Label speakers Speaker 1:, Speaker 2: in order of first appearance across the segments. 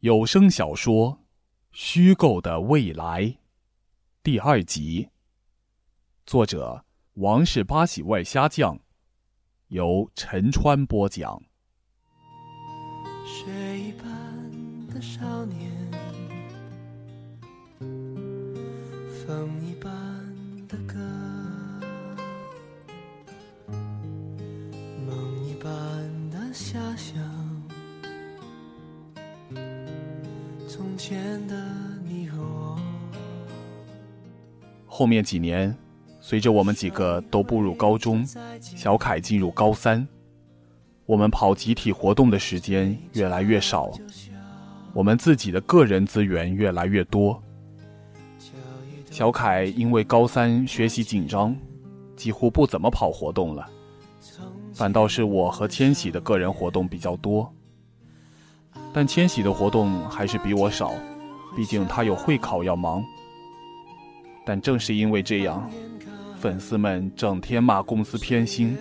Speaker 1: 有声小说《虚构的未来》第二集，作者王氏八喜外虾酱，由陈川播讲。
Speaker 2: 雪一般的少年，风一般的歌，梦一般的遐想。从前的你和我，
Speaker 1: 后面几年，随着我们几个都步入高中，小凯进入高三，我们跑集体活动的时间越来越少，我们自己的个人资源越来越多。小凯因为高三学习紧张，几乎不怎么跑活动了，反倒是我和千玺的个人活动比较多。但千玺的活动还是比我少，毕竟他有会考要忙。但正是因为这样，粉丝们整天骂公司偏心，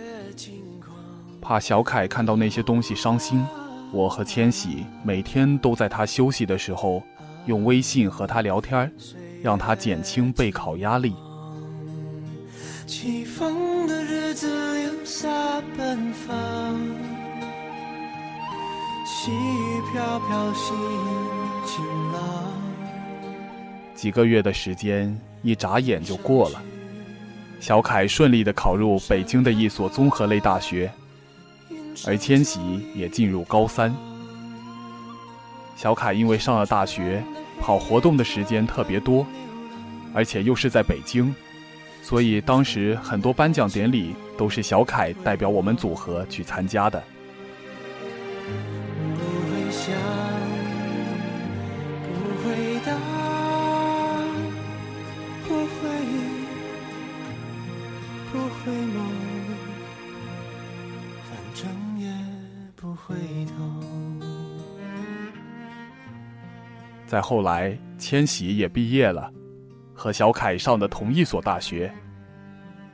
Speaker 1: 怕小凯看到那些东西伤心。我和千玺每天都在他休息的时候，用微信和他聊天，让他减轻备考压力。
Speaker 2: 起风的日子留下奔放，飘飘心晴朗。
Speaker 1: 几个月的时间一眨眼就过了，小凯顺利的考入北京的一所综合类大学，而千玺也进入高三。小凯因为上了大学，跑活动的时间特别多，而且又是在北京，所以当时很多颁奖典礼都是小凯代表我们组合去参加的。再后来，千玺也毕业了，和小凯上的同一所大学。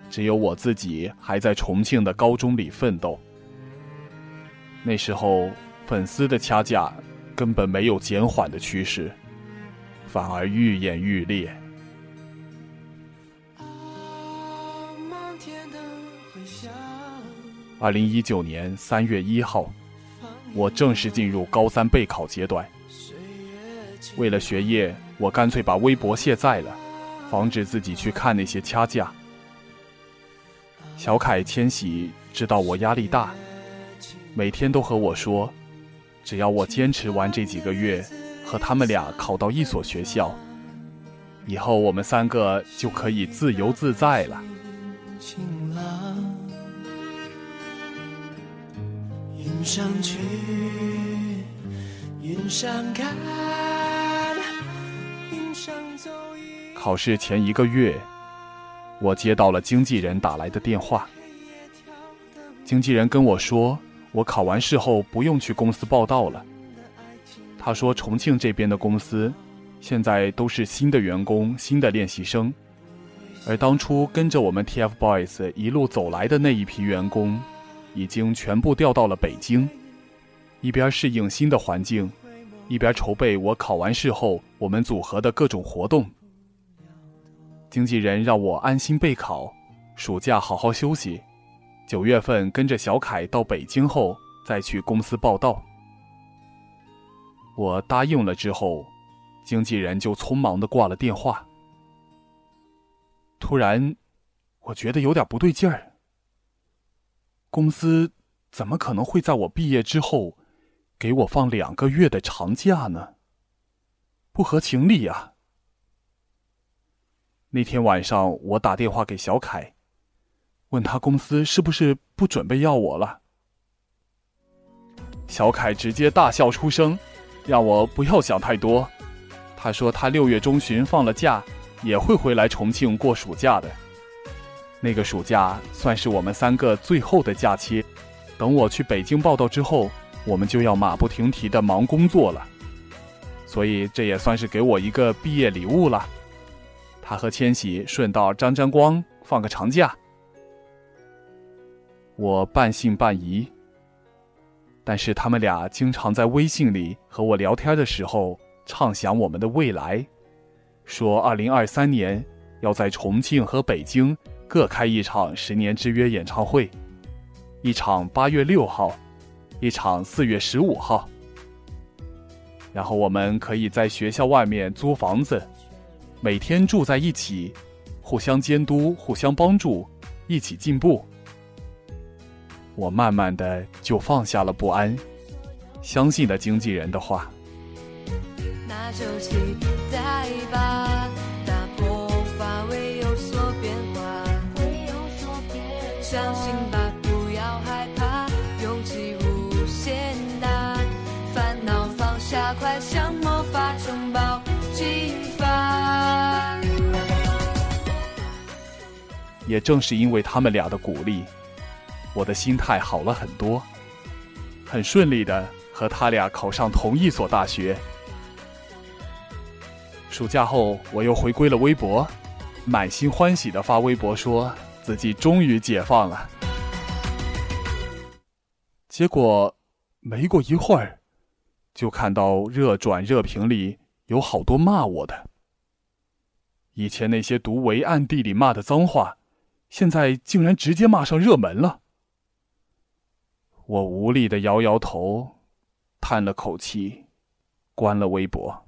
Speaker 1: 只有我自己还在重庆的高中里奋斗。那时候，粉丝的掐架根本没有减缓的趋势，反而愈演愈烈。二零一九年三月一号，我正式进入高三备考阶段。为了学业，我干脆把微博卸载了，防止自己去看那些掐架。小凯、千玺知道我压力大，每天都和我说，只要我坚持完这几个月，和他们俩考到一所学校，以后我们三个就可以自由自在了。
Speaker 2: 云上去，云上看，
Speaker 1: 考试前一个月，我接到了经纪人打来的电话。经纪人跟我说，我考完试后不用去公司报道了。他说，重庆这边的公司现在都是新的员工、新的练习生，而当初跟着我们 TFBOYS 一路走来的那一批员工，已经全部调到了北京，一边适应新的环境，一边筹备我考完试后我们组合的各种活动。经纪人让我安心备考，暑假好好休息，九月份跟着小凯到北京后再去公司报道。我答应了之后，经纪人就匆忙的挂了电话。突然，我觉得有点不对劲儿。公司怎么可能会在我毕业之后，给我放两个月的长假呢？不合情理呀、那天晚上，我打电话给小凯，问他公司是不是不准备要我了。小凯直接大笑出声，让我不要想太多。他说他六月中旬放了假，也会回来重庆过暑假的。那个暑假算是我们三个最后的假期，等我去北京报道之后，我们就要马不停蹄的忙工作了。所以这也算是给我一个毕业礼物了。他和千玺顺道沾沾光，放个长假。我半信半疑，但是他们俩经常在微信里和我聊天的时候畅想我们的未来，说二零二三年要在重庆和北京各开一场十年之约演唱会，一场八月六号，一场四月十五号。然后我们可以在学校外面租房子，每天住在一起，互相监督，互相帮助，一起进步。我慢慢的就放下了不安，相信了经纪人的话。
Speaker 2: 那就期待吧，
Speaker 1: 也正是因为他们俩的鼓励。我的心态好了很多，很顺利的和他俩考上同一所大学。暑假后，我又回归了微博，满心欢喜的发微博说自己终于解放了。结果没过一会儿，就看到热转热评里有好多骂我的。以前那些读维暗地里骂的脏话，现在竟然直接骂上热门了。我无力的摇摇头，叹了口气，关了微博。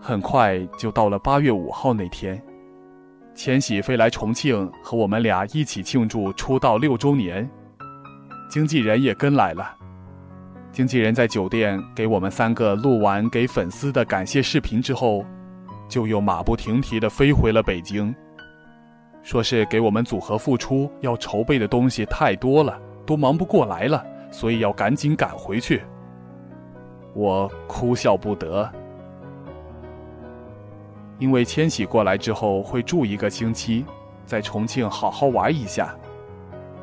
Speaker 1: 很快就到了八月五号那天，千玺飞来重庆和我们俩一起庆祝出道六周年，经纪人也跟来了。经纪人在酒店给我们三个录完给粉丝的感谢视频之后，就又马不停蹄的飞回了北京。说是给我们组合复出要筹备的东西太多了，都忙不过来了，所以要赶紧赶回去。我哭笑不得，因为千玺过来之后会住一个星期，在重庆好好玩一下，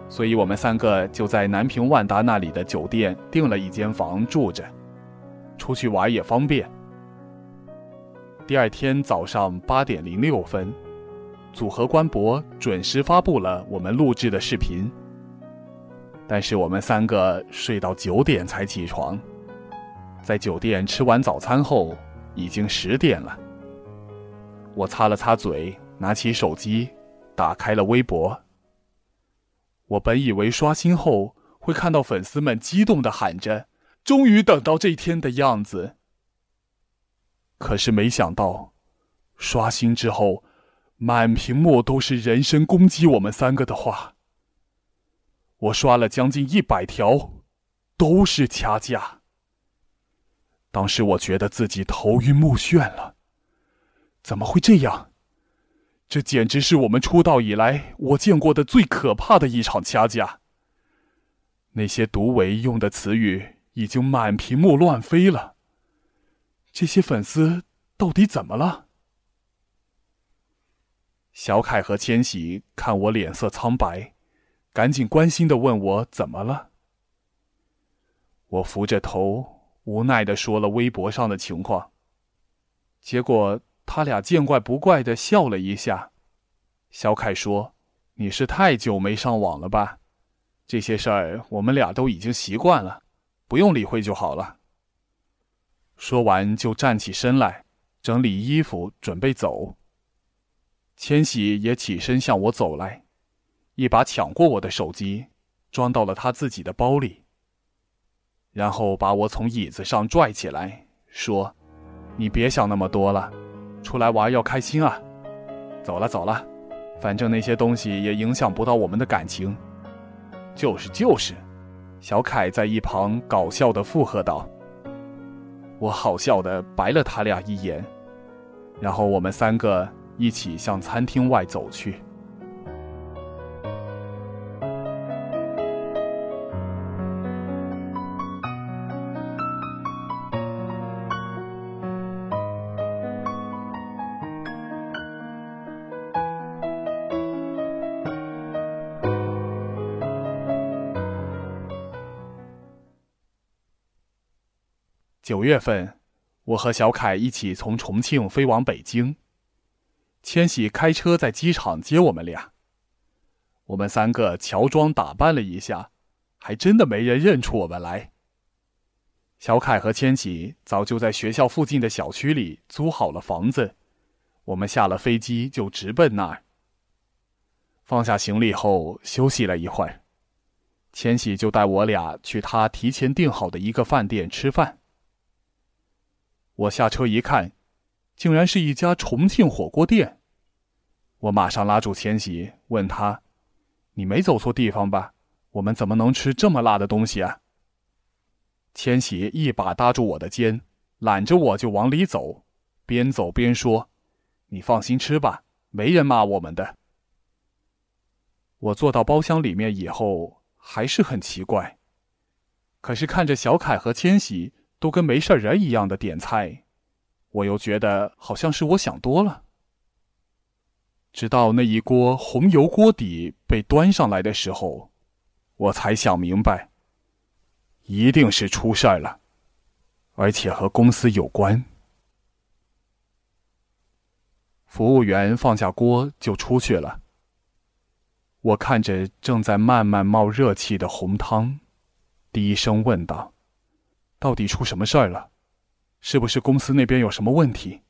Speaker 1: 所以我们三个就在南平万达那里的酒店订了一间房住着，出去玩也方便。第二天早上八点零六分。组合官博准时发布了我们录制的视频，但是我们三个睡到九点才起床，在酒店吃完早餐后，已经十点了。我擦了擦嘴，拿起手机，打开了微博。我本以为刷新后会看到粉丝们激动的喊着“终于等到这天”的样子，可是没想到，刷新之后。满屏幕都是人身攻击我们三个的话，我刷了将近一百条，都是掐架。当时我觉得自己头晕目眩了，怎么会这样？这简直是我们出道以来我见过的最可怕的一场掐架。那些毒唯用的词语已经满屏幕乱飞了，这些粉丝到底怎么了？小凯和千玺看我脸色苍白，赶紧关心的问我怎么了。我扶着头，无奈的说了微博上的情况。结果他俩见怪不怪的笑了一下。小凯说：“你是太久没上网了吧？这些事儿我们俩都已经习惯了，不用理会就好了。”说完就站起身来，整理衣服准备走。千玺也起身向我走来，一把抢过我的手机，装到了他自己的包里。然后把我从椅子上拽起来，说：“你别想那么多了，出来玩要开心啊！走了走了，反正那些东西也影响不到我们的感情。”就是就是，小凯在一旁搞笑的附和道。我好笑的白了他俩一眼，然后我们三个。一起向餐厅外走去。九月份，我和小凯一起从重庆飞往北京。千玺开车在机场接我们俩，我们三个乔装打扮了一下，还真的没人认出我们来。小凯和千玺早就在学校附近的小区里租好了房子，我们下了飞机就直奔那儿。放下行李后休息了一会儿，千玺就带我俩去他提前订好的一个饭店吃饭。我下车一看，竟然是一家重庆火锅店。我马上拉住千玺，问他：“你没走错地方吧？我们怎么能吃这么辣的东西啊？”千玺一把搭住我的肩，揽着我就往里走，边走边说：“你放心吃吧，没人骂我们的。”我坐到包厢里面以后，还是很奇怪。可是看着小凯和千玺都跟没事人一样的点菜，我又觉得好像是我想多了。直到那一锅红油锅底被端上来的时候，我才想明白。一定是出事儿了，而且和公司有关。服务员放下锅就出去了。我看着正在慢慢冒热气的红汤，低声问道：“到底出什么事儿了？是不是公司那边有什么问题？”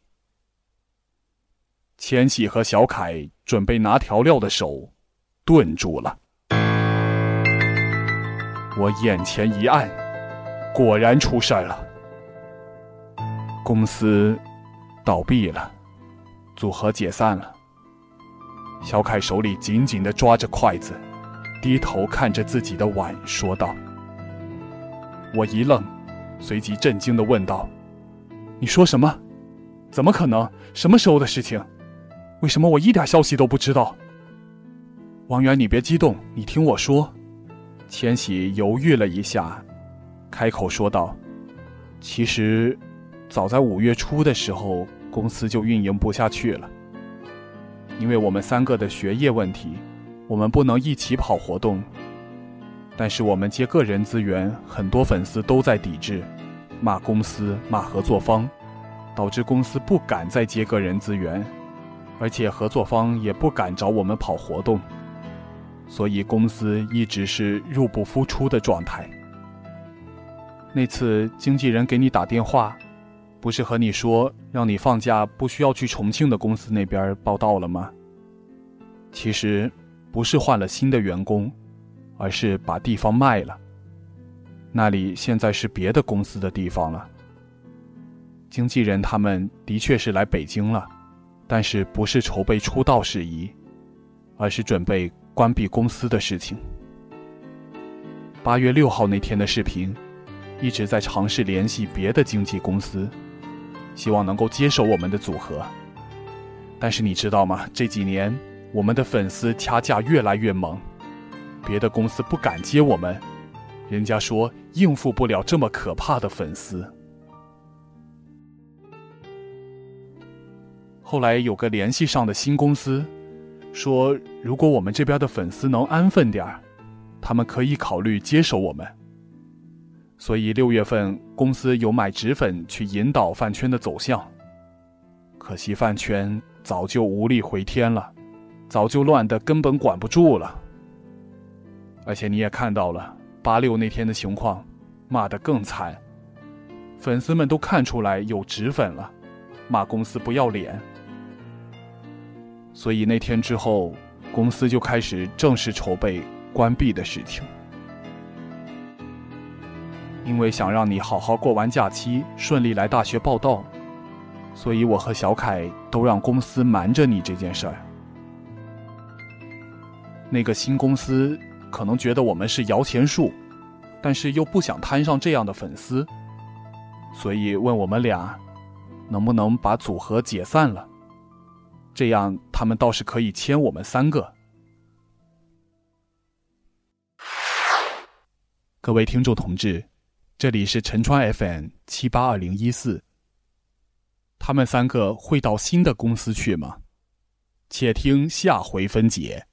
Speaker 1: 千玺和小凯准备拿调料的手顿住了。我眼前一暗，果然出事儿了。公司倒闭了，组合解散了。小凯手里紧紧的抓着筷子，低头看着自己的碗，说道：“我一愣，随即震惊的问道：‘你说什么？怎么可能？什么时候的事情？为什么我一点消息都不知道？’王源，你别激动，你听我说。”千玺犹豫了一下，开口说道：“其实，早在五月初的时候，公司就运营不下去了。因为我们三个的学业问题，我们不能一起跑活动。但是我们接个人资源，很多粉丝都在抵制，骂公司、骂合作方，导致公司不敢再接个人资源，而且合作方也不敢找我们跑活动。”所以公司一直是入不敷出的状态。那次经纪人给你打电话，不是和你说让你放假不需要去重庆的公司那边报道了吗？其实不是换了新的员工，而是把地方卖了。那里现在是别的公司的地方了。经纪人他们的确是来北京了，但是不是筹备出道事宜，而是准备。关闭公司的事情。八月六号那天的视频，一直在尝试联系别的经纪公司，希望能够接手我们的组合。但是你知道吗？这几年我们的粉丝掐架越来越猛，别的公司不敢接我们，人家说应付不了这么可怕的粉丝。后来有个联系上的新公司。说：“如果我们这边的粉丝能安分点儿，他们可以考虑接手我们。所以六月份公司有买纸粉去引导饭圈的走向。可惜饭圈早就无力回天了，早就乱的根本管不住了。而且你也看到了八六那天的情况，骂得更惨，粉丝们都看出来有纸粉了，骂公司不要脸。”所以那天之后，公司就开始正式筹备关闭的事情。因为想让你好好过完假期，顺利来大学报道，所以我和小凯都让公司瞒着你这件事儿。那个新公司可能觉得我们是摇钱树，但是又不想摊上这样的粉丝，所以问我们俩能不能把组合解散了。这样，他们倒是可以签我们三个。各位听众同志，这里是陈川 FM 七八二零一四。他们三个会到新的公司去吗？且听下回分解。